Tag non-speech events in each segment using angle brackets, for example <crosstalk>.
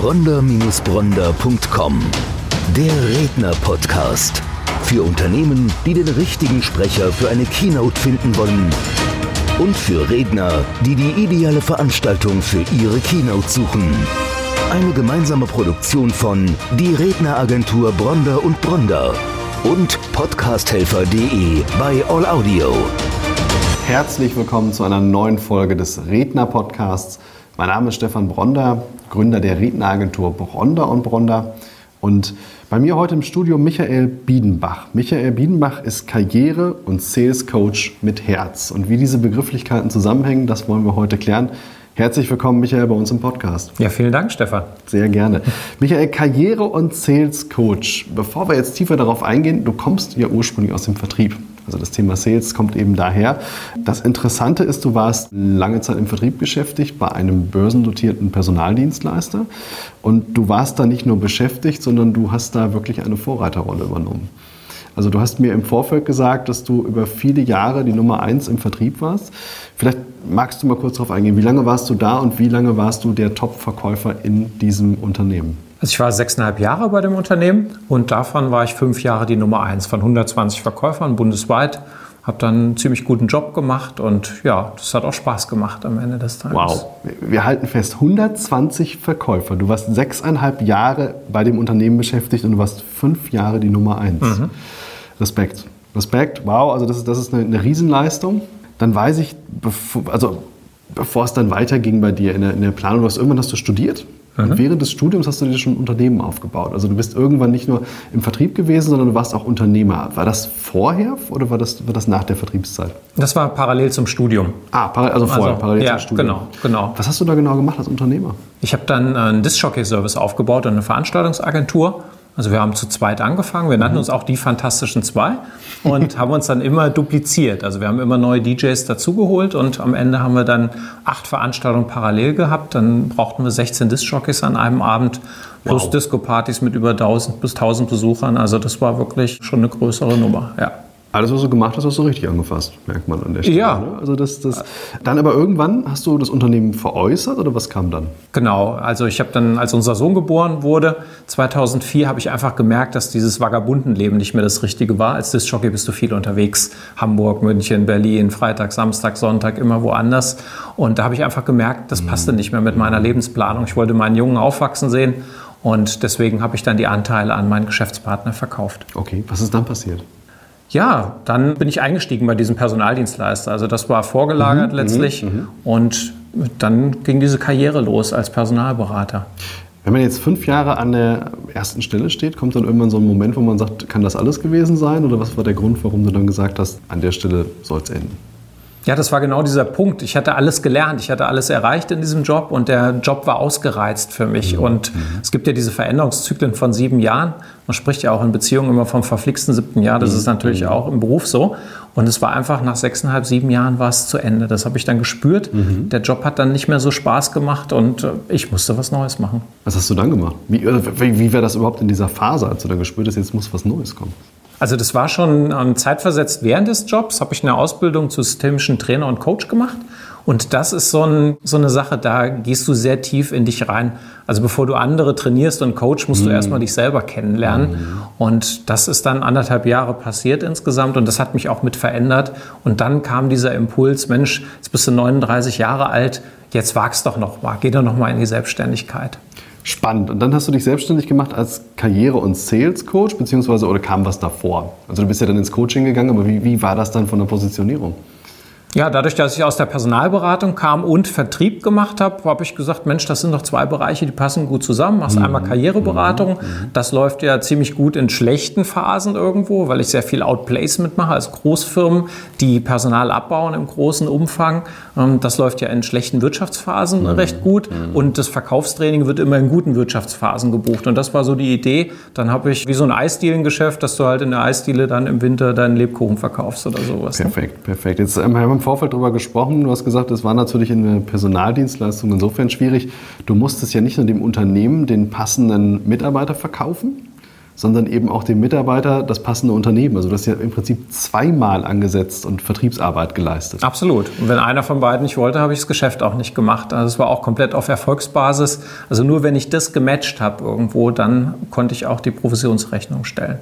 bronder-bronder.com. Der Redner-Podcast. Für Unternehmen, die den richtigen Sprecher für eine Keynote finden wollen. Und für Redner, die die ideale Veranstaltung für ihre Keynote suchen. Eine gemeinsame Produktion von Die Redneragentur Bronder und Bronder und podcasthelfer.de bei All Audio. Herzlich willkommen zu einer neuen Folge des Redner-Podcasts. Mein Name ist Stefan Bronder, Gründer der Redneragentur Bronder und Bronder. Und bei mir heute im Studio Michael Biedenbach. Michael Biedenbach ist Karriere- und Sales Coach mit Herz. Und wie diese Begrifflichkeiten zusammenhängen, das wollen wir heute klären. Herzlich willkommen, Michael, bei uns im Podcast. Ja, vielen Dank, Stefan. Sehr gerne. Michael, Karriere- und Sales Coach. Bevor wir jetzt tiefer darauf eingehen, du kommst ja ursprünglich aus dem Vertrieb. Also das Thema Sales kommt eben daher. Das Interessante ist, du warst lange Zeit im Vertrieb beschäftigt bei einem börsendotierten Personaldienstleister. Und du warst da nicht nur beschäftigt, sondern du hast da wirklich eine Vorreiterrolle übernommen. Also du hast mir im Vorfeld gesagt, dass du über viele Jahre die Nummer eins im Vertrieb warst. Vielleicht magst du mal kurz darauf eingehen. Wie lange warst du da und wie lange warst du der Top-Verkäufer in diesem Unternehmen? Also ich war sechseinhalb Jahre bei dem Unternehmen und davon war ich fünf Jahre die Nummer eins von 120 Verkäufern bundesweit. Habe dann einen ziemlich guten Job gemacht und ja, das hat auch Spaß gemacht am Ende des Tages. Wow, wir halten fest, 120 Verkäufer. Du warst sechseinhalb Jahre bei dem Unternehmen beschäftigt und du warst fünf Jahre die Nummer eins. Mhm. Respekt. Respekt, wow, also das ist, das ist eine, eine Riesenleistung. Dann weiß ich, bevor, also bevor es dann weiterging bei dir in der, in der Planung, du hast, irgendwann hast du studiert. Mhm. Und während des Studiums hast du dir schon ein Unternehmen aufgebaut. Also du bist irgendwann nicht nur im Vertrieb gewesen, sondern du warst auch Unternehmer. War das vorher oder war das, war das nach der Vertriebszeit? Das war parallel zum Studium. Ah, also vorher, also, parallel ja, zum Studium. Genau, genau. Was hast du da genau gemacht als Unternehmer? Ich habe dann einen Disc-Jockey-Service aufgebaut und eine Veranstaltungsagentur also wir haben zu zweit angefangen. Wir nannten mhm. uns auch die Fantastischen Zwei und haben uns dann immer dupliziert. Also wir haben immer neue DJs dazugeholt und am Ende haben wir dann acht Veranstaltungen parallel gehabt. Dann brauchten wir 16 Disc-Jockeys an einem Abend plus wow. Disco-Partys mit über 1000 bis 1000 Besuchern. Also das war wirklich schon eine größere Nummer. Ja. Alles, was du gemacht hast, hast du richtig angefasst, merkt man an der Stelle. Ja. Ne? Also das, das, dann aber irgendwann hast du das Unternehmen veräußert oder was kam dann? Genau, also ich habe dann, als unser Sohn geboren wurde, 2004, habe ich einfach gemerkt, dass dieses Vagabundenleben nicht mehr das Richtige war. Als Disc-Jockey bist du viel unterwegs, Hamburg, München, Berlin, Freitag, Samstag, Sonntag, immer woanders. Und da habe ich einfach gemerkt, das passte nicht mehr mit meiner Lebensplanung. Ich wollte meinen Jungen aufwachsen sehen und deswegen habe ich dann die Anteile an meinen Geschäftspartner verkauft. Okay, was ist dann passiert? Ja, dann bin ich eingestiegen bei diesem Personaldienstleister. Also das war vorgelagert mhm, letztlich. Mhm, mhm. Und dann ging diese Karriere los als Personalberater. Wenn man jetzt fünf Jahre an der ersten Stelle steht, kommt dann irgendwann so ein Moment, wo man sagt, kann das alles gewesen sein? Oder was war der Grund, warum du dann gesagt hast, an der Stelle soll es enden? Ja, das war genau dieser Punkt. Ich hatte alles gelernt, ich hatte alles erreicht in diesem Job und der Job war ausgereizt für mich. Mhm. Und mhm. es gibt ja diese Veränderungszyklen von sieben Jahren. Man spricht ja auch in Beziehungen immer vom verflixten siebten Jahr. Das mhm. ist natürlich mhm. auch im Beruf so. Und es war einfach nach sechseinhalb, sieben Jahren war es zu Ende. Das habe ich dann gespürt. Mhm. Der Job hat dann nicht mehr so Spaß gemacht und äh, ich musste was Neues machen. Was hast du dann gemacht? Wie, wie, wie war das überhaupt in dieser Phase, als du dann gespürt hast, jetzt muss was Neues kommen? Also das war schon ähm, zeitversetzt während des Jobs, habe ich eine Ausbildung zu systemischen Trainer und Coach gemacht. Und das ist so, ein, so, eine Sache, da gehst du sehr tief in dich rein. Also bevor du andere trainierst und coach, musst du mm. erstmal dich selber kennenlernen. Mm. Und das ist dann anderthalb Jahre passiert insgesamt und das hat mich auch mit verändert. Und dann kam dieser Impuls, Mensch, jetzt bist du 39 Jahre alt, jetzt wagst doch noch mal, geh doch noch mal in die Selbstständigkeit. Spannend. Und dann hast du dich selbstständig gemacht als Karriere- und Sales-Coach, beziehungsweise oder kam was davor? Also du bist ja dann ins Coaching gegangen, aber wie, wie war das dann von der Positionierung? Ja, dadurch, dass ich aus der Personalberatung kam und Vertrieb gemacht habe, habe ich gesagt, Mensch, das sind doch zwei Bereiche, die passen gut zusammen. Machst mhm. einmal Karriereberatung, mhm. das läuft ja ziemlich gut in schlechten Phasen irgendwo, weil ich sehr viel Outplacement mache als Großfirmen, die Personal abbauen im großen Umfang. Ähm, das läuft ja in schlechten Wirtschaftsphasen mhm. recht gut mhm. und das Verkaufstraining wird immer in guten Wirtschaftsphasen gebucht. Und das war so die Idee. Dann habe ich wie so ein Eisdielengeschäft, dass du halt in der Eisdiele dann im Winter deinen Lebkuchen verkaufst oder sowas. Perfekt, ne? perfekt. Jetzt ähm, haben wir im Vorfeld darüber gesprochen. Du hast gesagt, es war natürlich in der Personaldienstleistung insofern schwierig. Du musstest ja nicht nur dem Unternehmen den passenden Mitarbeiter verkaufen, sondern eben auch dem Mitarbeiter das passende Unternehmen. Also du hast ja im Prinzip zweimal angesetzt und Vertriebsarbeit geleistet. Absolut. Und wenn einer von beiden nicht wollte, habe ich das Geschäft auch nicht gemacht. Also es war auch komplett auf Erfolgsbasis. Also nur wenn ich das gematcht habe irgendwo, dann konnte ich auch die Provisionsrechnung stellen.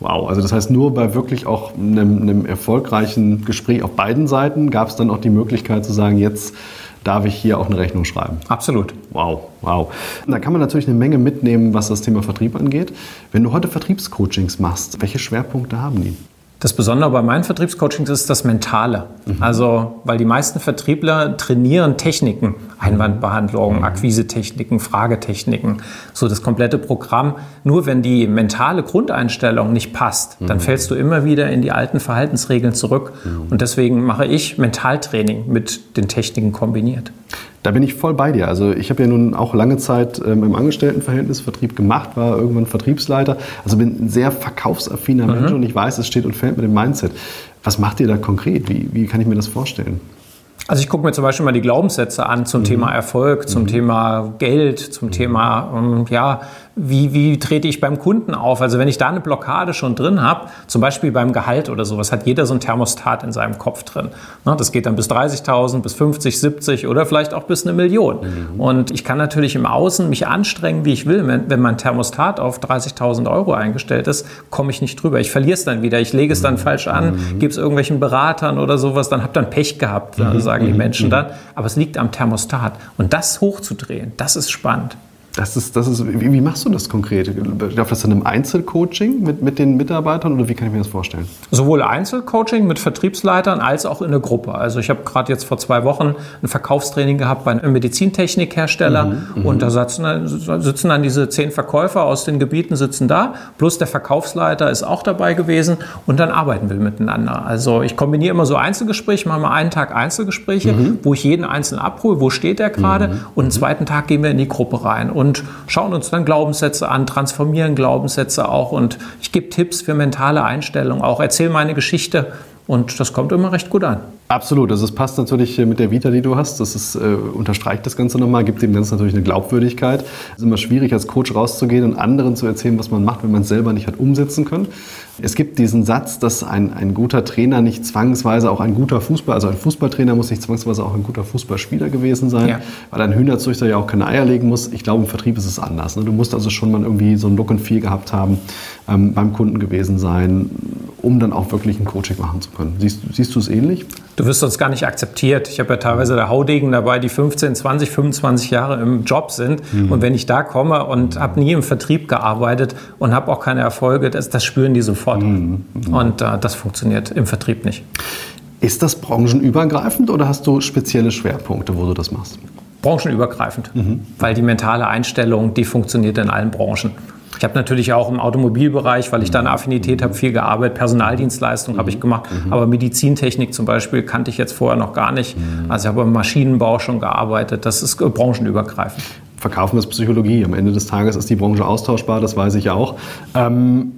Wow, also das heißt, nur bei wirklich auch einem, einem erfolgreichen Gespräch auf beiden Seiten gab es dann auch die Möglichkeit zu sagen, jetzt darf ich hier auch eine Rechnung schreiben. Absolut. Wow, wow. Da kann man natürlich eine Menge mitnehmen, was das Thema Vertrieb angeht. Wenn du heute Vertriebscoachings machst, welche Schwerpunkte haben die? Das Besondere bei meinen Vertriebscoachings ist das Mentale. Mhm. Also, weil die meisten Vertriebler trainieren Techniken, Einwandbehandlung, mhm. Akquisetechniken, Fragetechniken, so das komplette Programm. Nur wenn die mentale Grundeinstellung nicht passt, dann mhm. fällst du immer wieder in die alten Verhaltensregeln zurück. Mhm. Und deswegen mache ich Mentaltraining mit den Techniken kombiniert. Da bin ich voll bei dir. Also ich habe ja nun auch lange Zeit ähm, im Angestelltenverhältnis Vertrieb gemacht, war irgendwann Vertriebsleiter. Also bin ein sehr verkaufsaffiner mhm. Mensch und ich weiß, es steht und fällt mit dem Mindset. Was macht ihr da konkret? Wie, wie kann ich mir das vorstellen? Also ich gucke mir zum Beispiel mal die Glaubenssätze an zum mhm. Thema Erfolg, zum mhm. Thema Geld, zum mhm. Thema ähm, ja, wie, wie trete ich beim Kunden auf? Also wenn ich da eine Blockade schon drin habe, zum Beispiel beim Gehalt oder sowas, hat jeder so ein Thermostat in seinem Kopf drin. Ne, das geht dann bis 30.000, bis 50, 70 oder vielleicht auch bis eine Million. Mhm. Und ich kann natürlich im Außen mich anstrengen, wie ich will. Wenn, wenn mein Thermostat auf 30.000 Euro eingestellt ist, komme ich nicht drüber. Ich verliere es dann wieder. Ich lege es dann mhm. falsch an, mhm. gebe es irgendwelchen Beratern oder sowas, dann habe dann Pech gehabt, mhm. sagen die mhm. Menschen dann. Aber es liegt am Thermostat. Und das hochzudrehen, das ist spannend. Das ist, das ist, wie, wie, machst du das konkret? Darf das in einem Einzelcoaching mit, mit den Mitarbeitern oder wie kann ich mir das vorstellen? Sowohl Einzelcoaching mit Vertriebsleitern als auch in der Gruppe. Also ich habe gerade jetzt vor zwei Wochen ein Verkaufstraining gehabt bei einem Medizintechnikhersteller mhm, mhm, und da sitzen, sitzen dann diese zehn Verkäufer aus den Gebieten sitzen da, plus der Verkaufsleiter ist auch dabei gewesen und dann arbeiten wir miteinander. Also ich kombiniere immer so Einzelgespräche, mache mal einen Tag Einzelgespräche, mhm. wo ich jeden einzeln abhole, wo steht der gerade mhm, und einen mhm. zweiten Tag gehen wir in die Gruppe rein. Und und schauen uns dann Glaubenssätze an, transformieren Glaubenssätze auch und ich gebe Tipps für mentale Einstellung auch, erzähle meine Geschichte und das kommt immer recht gut an. Absolut, also es passt natürlich mit der Vita, die du hast. Das ist, äh, unterstreicht das Ganze nochmal, gibt dem Ganzen natürlich eine Glaubwürdigkeit. Es ist immer schwierig, als Coach rauszugehen und anderen zu erzählen, was man macht, wenn man es selber nicht hat umsetzen können. Es gibt diesen Satz, dass ein, ein guter Trainer nicht zwangsweise auch ein guter Fußball, also ein Fußballtrainer muss nicht zwangsweise auch ein guter Fußballspieler gewesen sein, ja. weil ein Hühnerzüchter ja auch keine Eier legen muss. Ich glaube, im Vertrieb ist es anders. Ne? Du musst also schon mal irgendwie so ein Look and Feel gehabt haben, ähm, beim Kunden gewesen sein, um dann auch wirklich ein Coaching machen zu können. Siehst, siehst du es ähnlich? Du wirst sonst gar nicht akzeptiert. Ich habe ja teilweise der Haudegen dabei, die 15, 20, 25 Jahre im Job sind. Mhm. Und wenn ich da komme und habe nie im Vertrieb gearbeitet und habe auch keine Erfolge, das, das spüren die sofort. Mhm. Mhm. Und äh, das funktioniert im Vertrieb nicht. Ist das branchenübergreifend oder hast du spezielle Schwerpunkte, wo du das machst? Branchenübergreifend, mhm. weil die mentale Einstellung, die funktioniert in allen Branchen. Ich habe natürlich auch im Automobilbereich, weil ich da eine Affinität habe, viel gearbeitet. Personaldienstleistung habe ich gemacht. Mhm. Aber Medizintechnik zum Beispiel kannte ich jetzt vorher noch gar nicht. Mhm. Also ich habe im Maschinenbau schon gearbeitet. Das ist branchenübergreifend. Verkaufen ist Psychologie. Am Ende des Tages ist die Branche austauschbar, das weiß ich auch. Ähm,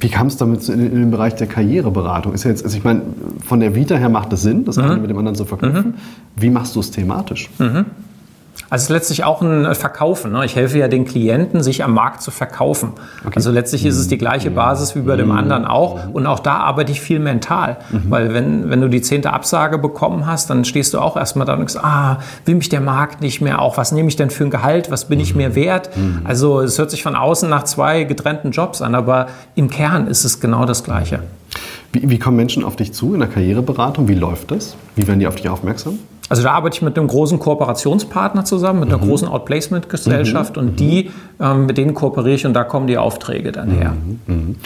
wie kam es damit in, in, den Bereich der Karriereberatung? Ist ja jetzt, also ich meine, von der Vita her macht es Sinn, das mhm. eine mit dem anderen zu verknüpfen. Mhm. Wie machst du es thematisch? Mhm. Also es ist letztlich auch ein äh, Verkaufen. Ne? Ich helfe ja den Klienten, sich am Markt zu verkaufen. Okay. Also letztlich ist es die gleiche mhm. Basis wie bei dem mhm. anderen auch. Und auch da arbeite ich viel mental. Mhm. Weil wenn, wenn du die zehnte Absage bekommen hast, dann stehst du auch erstmal da und denkst, ah, will mich der Markt nicht mehr auch? Was nehme ich denn für ein Gehalt? Was bin ich mir wert? Also es hört sich von außen nach zwei getrennten Jobs an, aber im Kern ist es genau das Gleiche. Wie, wie kommen Menschen auf dich zu in der Karriereberatung? Wie läuft das? Wie werden die auf dich aufmerksam? Also da arbeite ich mit einem großen Kooperationspartner zusammen, mit einer mhm. großen Outplacement-Gesellschaft mhm. und die, ähm, mit denen kooperiere ich und da kommen die Aufträge dann her. Mhm. mhm.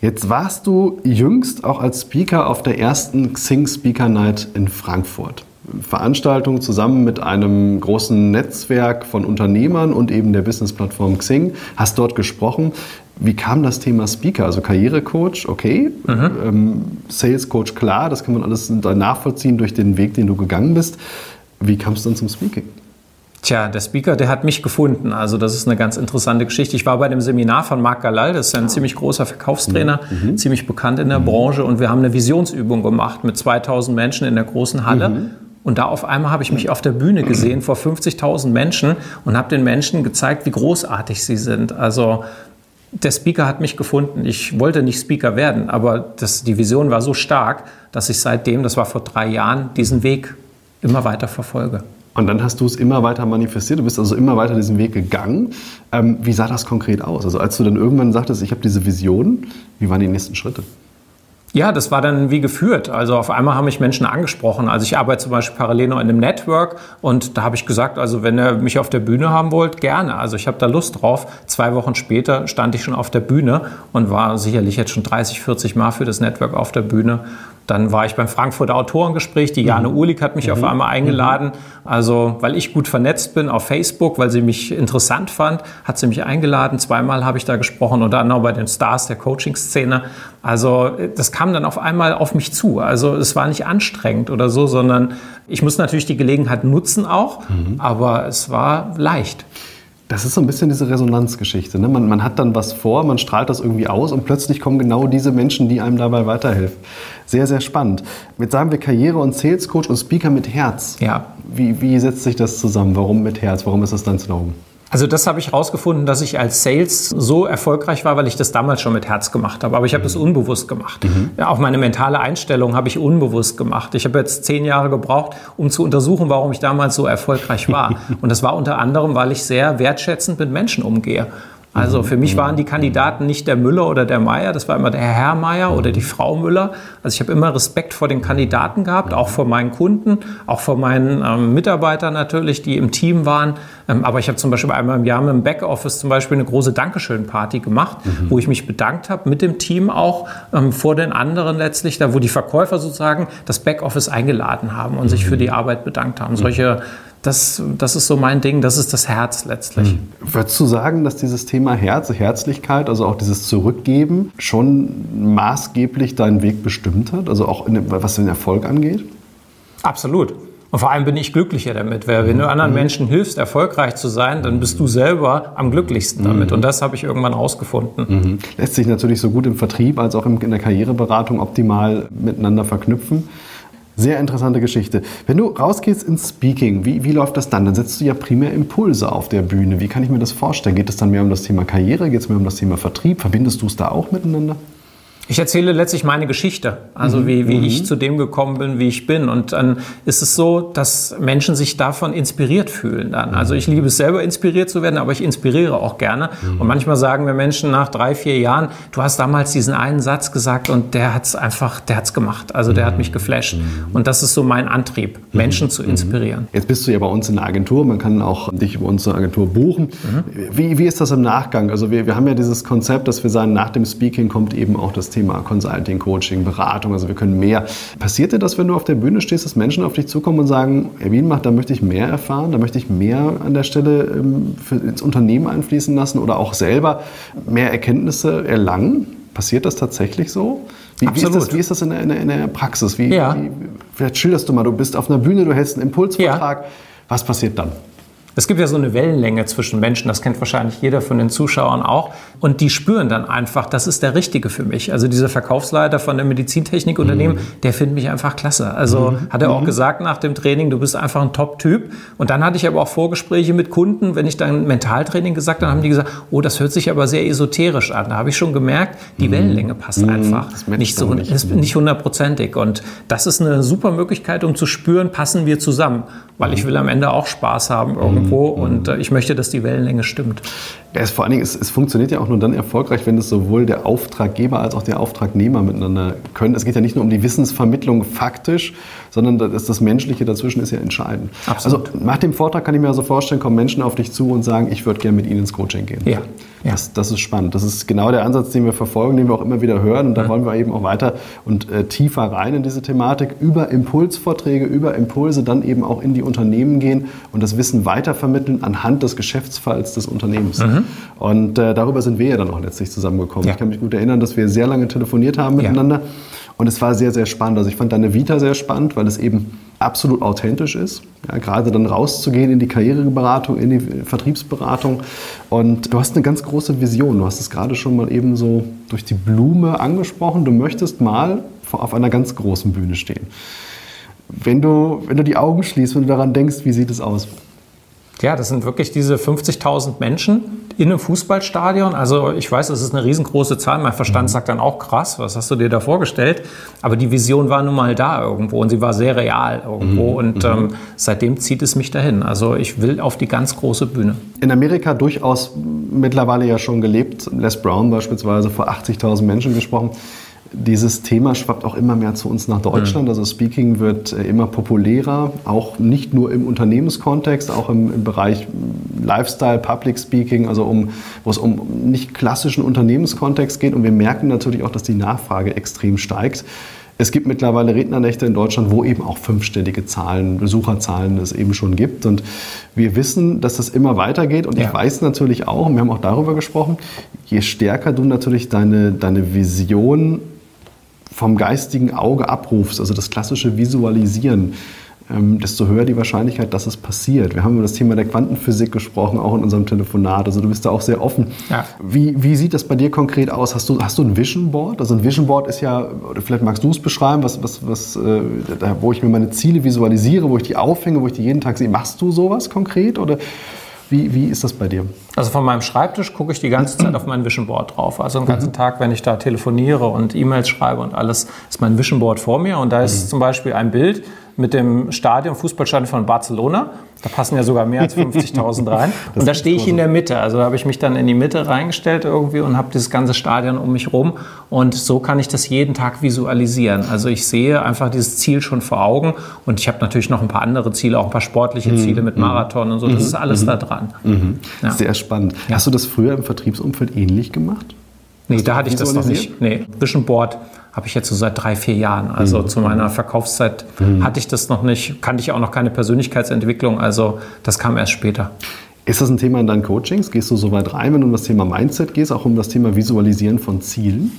Jetzt warst du jüngst auch als Speaker auf der ersten Xing Speaker Night in Frankfurt. Veranstaltung zusammen mit einem großen Netzwerk von Unternehmern und eben der Business-Plattform Xing, hast dort gesprochen. Wie kam das Thema Speaker? Also Karrierecoach, okay. Mhm. Ähm, Sales Coach, klar, das kann man alles nachvollziehen durch den Weg, den du gegangen bist. Wie kam es dann zum Speaking? Tja, der Speaker, der hat mich gefunden. Also das ist eine ganz interessante Geschichte. Ich war bei dem Seminar von Marc Galal, das ist ein ziemlich großer Verkaufstrainer, mhm. mhm. ziemlich bekannt in der mhm. Branche. Und wir haben eine Visionsübung gemacht mit 2000 Menschen in der großen Halle. Mhm. Und da auf einmal habe ich mich auf der Bühne gesehen vor 50.000 Menschen und habe den Menschen gezeigt, wie großartig sie sind. Also der Speaker hat mich gefunden. Ich wollte nicht Speaker werden, aber das, die Vision war so stark, dass ich seitdem, das war vor drei Jahren, diesen Weg immer weiter verfolge. Und dann hast du es immer weiter manifestiert, du bist also immer weiter diesen Weg gegangen. Ähm, wie sah das konkret aus? Also als du dann irgendwann sagtest, ich habe diese Vision, wie waren die nächsten Schritte? Ja, das war dann wie geführt. Also auf einmal haben mich Menschen angesprochen. Also ich arbeite zum Beispiel parallel noch in einem Network und da habe ich gesagt, also wenn ihr mich auf der Bühne haben wollt, gerne. Also ich habe da Lust drauf. Zwei Wochen später stand ich schon auf der Bühne und war sicherlich jetzt schon 30, 40 Mal für das Network auf der Bühne dann war ich beim Frankfurter Autorengespräch. Die Jane mhm. Hat mich mhm. auf einmal eingeladen. Also, weil ich gut vernetzt bin auf Facebook, weil sie mich interessant fand, hat sie mich eingeladen. Zweimal habe ich da gesprochen, unter anderem bei den Stars der Coaching-Szene. Also, das kam dann auf einmal auf mich zu. Also, es war nicht anstrengend oder so, sondern ich muss natürlich die Gelegenheit nutzen auch, mhm. aber es war leicht. Das ist so ein bisschen diese Resonanzgeschichte. Ne? Man, man, hat dann was vor, man strahlt das irgendwie aus und plötzlich kommen genau diese Menschen, die einem dabei weiterhelfen. Sehr, sehr spannend. Jetzt sagen wir Karriere- und Sales Coach und Speaker mit Herz. Ja. Wie, wie setzt sich das zusammen? Warum mit Herz? Warum ist das dann zu darum? Also das habe ich herausgefunden, dass ich als Sales so erfolgreich war, weil ich das damals schon mit Herz gemacht habe. Aber ich habe mhm. das unbewusst gemacht. Mhm. Ja, auch meine mentale Einstellung habe ich unbewusst gemacht. Ich habe jetzt zehn Jahre gebraucht, um zu untersuchen, warum ich damals so erfolgreich war. <laughs> Und das war unter anderem, weil ich sehr wertschätzend mit Menschen umgehe. Also mhm. für mich waren die Kandidaten nicht der Müller oder der Meier, das war immer der Herr Meier oder die Frau Müller. Also ich habe immer Respekt vor den Kandidaten gehabt, auch vor meinen Kunden, auch vor meinen ähm, Mitarbeitern natürlich, die im Team waren. Ähm, aber ich habe zum Beispiel einmal im Jahr mit dem Backoffice zum Beispiel eine große Dankeschön-Party gemacht, mhm. wo ich mich bedankt habe mit dem Team auch ähm, vor den anderen letztlich, da wo die Verkäufer sozusagen das Backoffice eingeladen haben und mhm. sich für die Arbeit bedankt haben. Solche das, das ist so mein Ding, das ist das Herz letztlich. Hm. Würdest du sagen, dass dieses Thema Herz, Herzlichkeit, also auch dieses Zurückgeben, schon maßgeblich deinen Weg bestimmt hat? Also auch in, was den Erfolg angeht? Absolut. Und vor allem bin ich glücklicher damit. Weil wenn du anderen mhm. Menschen hilfst, erfolgreich zu sein, dann bist du selber am glücklichsten damit. Mhm. Und das habe ich irgendwann rausgefunden. Mhm. Lässt sich natürlich so gut im Vertrieb als auch in der Karriereberatung optimal miteinander verknüpfen. Sehr interessante Geschichte. Wenn du rausgehst ins Speaking, wie, wie läuft das dann? Dann setzt du ja primär Impulse auf der Bühne. Wie kann ich mir das vorstellen? Geht es dann mehr um das Thema Karriere? Geht es mehr um das Thema Vertrieb? Verbindest du es da auch miteinander? Ich erzähle letztlich meine Geschichte, also mhm. wie, wie mhm. ich zu dem gekommen bin, wie ich bin. Und dann ist es so, dass Menschen sich davon inspiriert fühlen. Dann. Mhm. Also ich liebe es selber, inspiriert zu werden, aber ich inspiriere auch gerne. Mhm. Und manchmal sagen wir Menschen nach drei, vier Jahren, du hast damals diesen einen Satz gesagt und der hat es einfach, der hat es gemacht. Also der hat mhm. mich geflasht. Mhm. Und das ist so mein Antrieb, Menschen zu inspirieren. Jetzt bist du ja bei uns in der Agentur, man kann auch dich über unsere Agentur buchen. Wie, wie ist das im Nachgang? Also wir, wir haben ja dieses Konzept, dass wir sagen, nach dem Speaking kommt eben auch das Thema Consulting, Coaching, Beratung. Also wir können mehr. Passiert dir das, wenn du auf der Bühne stehst, dass Menschen auf dich zukommen und sagen, Herr Wienbach, da möchte ich mehr erfahren, da möchte ich mehr an der Stelle ähm, für, ins Unternehmen einfließen lassen oder auch selber mehr Erkenntnisse erlangen? Passiert das tatsächlich so? Wie, wie, ist, das, wie ist das in der, in der, in der Praxis? Wie, ja. wie, vielleicht schilderst du mal, du bist auf einer Bühne, du hältst einen Impulsvortrag. Ja. Was passiert dann? Es gibt ja so eine Wellenlänge zwischen Menschen, das kennt wahrscheinlich jeder von den Zuschauern auch. Und die spüren dann einfach, das ist der Richtige für mich. Also dieser Verkaufsleiter von der Medizintechnikunternehmen, mhm. der findet mich einfach klasse. Also mhm. hat er auch mhm. gesagt nach dem Training, du bist einfach ein Top-Typ. Und dann hatte ich aber auch Vorgespräche mit Kunden, wenn ich dann Mentaltraining gesagt habe, dann haben die gesagt, oh, das hört sich aber sehr esoterisch an. Da habe ich schon gemerkt, die mhm. Wellenlänge passt mhm. einfach. Nicht, so, nicht. nicht hundertprozentig. Und das ist eine super Möglichkeit, um zu spüren, passen wir zusammen. Weil ich will am Ende auch Spaß haben irgendwie irgendwo mhm. und äh, ich möchte, dass die Wellenlänge stimmt. Es, vor allen Dingen, es, es, funktioniert ja auch nur dann erfolgreich, wenn es sowohl der Auftraggeber als auch der Auftragnehmer miteinander können. Es geht ja nicht nur um die Wissensvermittlung faktisch, sondern das, das Menschliche dazwischen ist ja entscheidend. Absolut. Also nach dem Vortrag kann ich mir also vorstellen, kommen Menschen auf dich zu und sagen, ich würde gerne mit Ihnen ins Coaching gehen. Ja. Ja. Das, das, ist spannend. Das ist genau der Ansatz, den wir verfolgen, den wir auch immer wieder hören. Und da ja. wollen wir eben auch weiter und äh, tiefer rein in diese Thematik, über Impulsvorträge, über Impulse dann eben auch in die Unternehmen gehen und das Wissen weitervermitteln anhand des Geschäftsfalls des Unternehmens. Mhm. Und äh, darüber sind wir ja dann auch letztlich zusammengekommen. Ja. Ich kann mich gut erinnern, dass wir sehr lange telefoniert haben miteinander. Und es war sehr, sehr spannend. Also ich fand deine Vita sehr spannend, weil es eben absolut authentisch ist. Ja, gerade dann rauszugehen in die Karriereberatung, in die Vertriebsberatung. Und du hast eine ganz große Vision. Du hast es gerade schon mal eben so durch die Blume angesprochen. Du möchtest mal auf einer ganz großen Bühne stehen. Wenn du, wenn du die Augen schließt, wenn du daran denkst, wie sieht es aus? Ja, das sind wirklich diese 50.000 Menschen in einem Fußballstadion. Also ich weiß, das ist eine riesengroße Zahl. Mein Verstand mhm. sagt dann auch krass, was hast du dir da vorgestellt? Aber die Vision war nun mal da irgendwo und sie war sehr real irgendwo. Mhm. Und mhm. ähm, seitdem zieht es mich dahin. Also ich will auf die ganz große Bühne. In Amerika durchaus mittlerweile ja schon gelebt. Les Brown beispielsweise vor 80.000 Menschen gesprochen dieses Thema schwappt auch immer mehr zu uns nach Deutschland. Mhm. Also Speaking wird äh, immer populärer, auch nicht nur im Unternehmenskontext, auch im, im Bereich Lifestyle, Public Speaking, also um, wo es um nicht klassischen Unternehmenskontext geht. Und wir merken natürlich auch, dass die Nachfrage extrem steigt. Es gibt mittlerweile Rednernächte in Deutschland, wo eben auch fünfstellige Zahlen, Besucherzahlen es eben schon gibt. Und wir wissen, dass das immer weitergeht. Und ja. ich weiß natürlich auch, und wir haben auch darüber gesprochen, je stärker du natürlich deine, deine Vision vom geistigen Auge abrufst, also das klassische Visualisieren, ähm, desto höher die Wahrscheinlichkeit, dass es passiert. Wir haben über das Thema der Quantenphysik gesprochen, auch in unserem Telefonat. Also du bist da auch sehr offen. Ja. Wie, wie sieht das bei dir konkret aus? Hast du, hast du ein Vision Board? Also ein Vision Board ist ja, oder vielleicht magst du es beschreiben, was, was, was, äh, wo ich mir meine Ziele visualisiere, wo ich die aufhänge, wo ich die jeden Tag sehe. Machst du sowas konkret? Oder wie, wie ist das bei dir? Also von meinem Schreibtisch gucke ich die ganze Zeit auf mein Vision Board drauf. Also den ganzen mhm. Tag, wenn ich da telefoniere und E-Mails schreibe und alles, ist mein Vision Board vor mir. Und da ist mhm. zum Beispiel ein Bild mit dem Stadion, Fußballstadion von Barcelona. Da passen ja sogar mehr als <laughs> 50.000 rein. und da stehe ich in der Mitte. Also da habe ich mich dann in die Mitte reingestellt irgendwie und habe dieses ganze Stadion um mich rum. Und so kann ich das jeden Tag visualisieren. Also ich sehe einfach dieses Ziel schon vor Augen. Und ich habe natürlich noch ein paar andere Ziele, auch ein paar sportliche mhm. Ziele mit mhm. Marathon und so. Das mhm. ist alles da dran. Ja. Sehr spannend. Hast du das früher im Vertriebsumfeld ähnlich gemacht? Nee, da hatte ich das noch nicht. Nee, Vision Board habe ich jetzt so seit drei, vier Jahren. Also mhm. zu meiner Verkaufszeit mhm. hatte ich das noch nicht, kannte ich auch noch keine Persönlichkeitsentwicklung. Also das kam erst später. Ist das ein Thema in deinen Coachings? Gehst du so weit rein, wenn du um das Thema Mindset gehst, auch um das Thema Visualisieren von Zielen?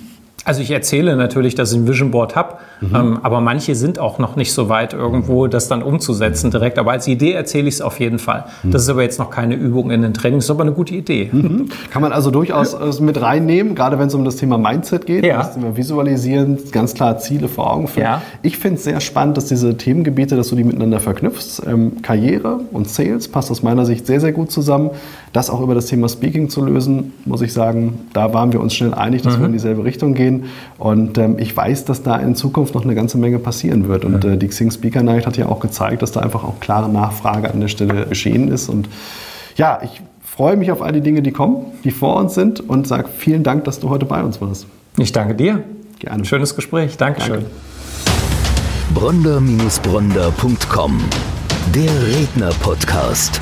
Also ich erzähle natürlich, dass ich ein Vision Board habe, mhm. ähm, aber manche sind auch noch nicht so weit irgendwo, das dann umzusetzen direkt. Aber als Idee erzähle ich es auf jeden Fall. Mhm. Das ist aber jetzt noch keine Übung in den Trainings, ist aber eine gute Idee. Mhm. Kann man also durchaus äh, mit reinnehmen, gerade wenn es um das Thema Mindset geht, ja. das Thema Visualisieren, ganz klar Ziele vor Augen führen. Ja. Ich finde es sehr spannend, dass diese Themengebiete, dass du die miteinander verknüpfst. Ähm, Karriere und Sales passt aus meiner Sicht sehr, sehr gut zusammen. Das auch über das Thema Speaking zu lösen, muss ich sagen, da waren wir uns schnell einig, dass wir mhm. in dieselbe Richtung gehen gehen. Und ähm, ich weiß, dass da in Zukunft noch eine ganze Menge passieren wird. Und äh, die Xing Speaker Night hat ja auch gezeigt, dass da einfach auch klare Nachfrage an der Stelle geschehen ist. Und ja, ich freue mich auf all die Dinge, die kommen, die vor uns sind und sage vielen Dank, dass du heute bei uns warst. Ich danke dir. Gerne. Schönes Gespräch. Dankeschön. Danke. Bronder-Bronder.com Der Redner-Podcast.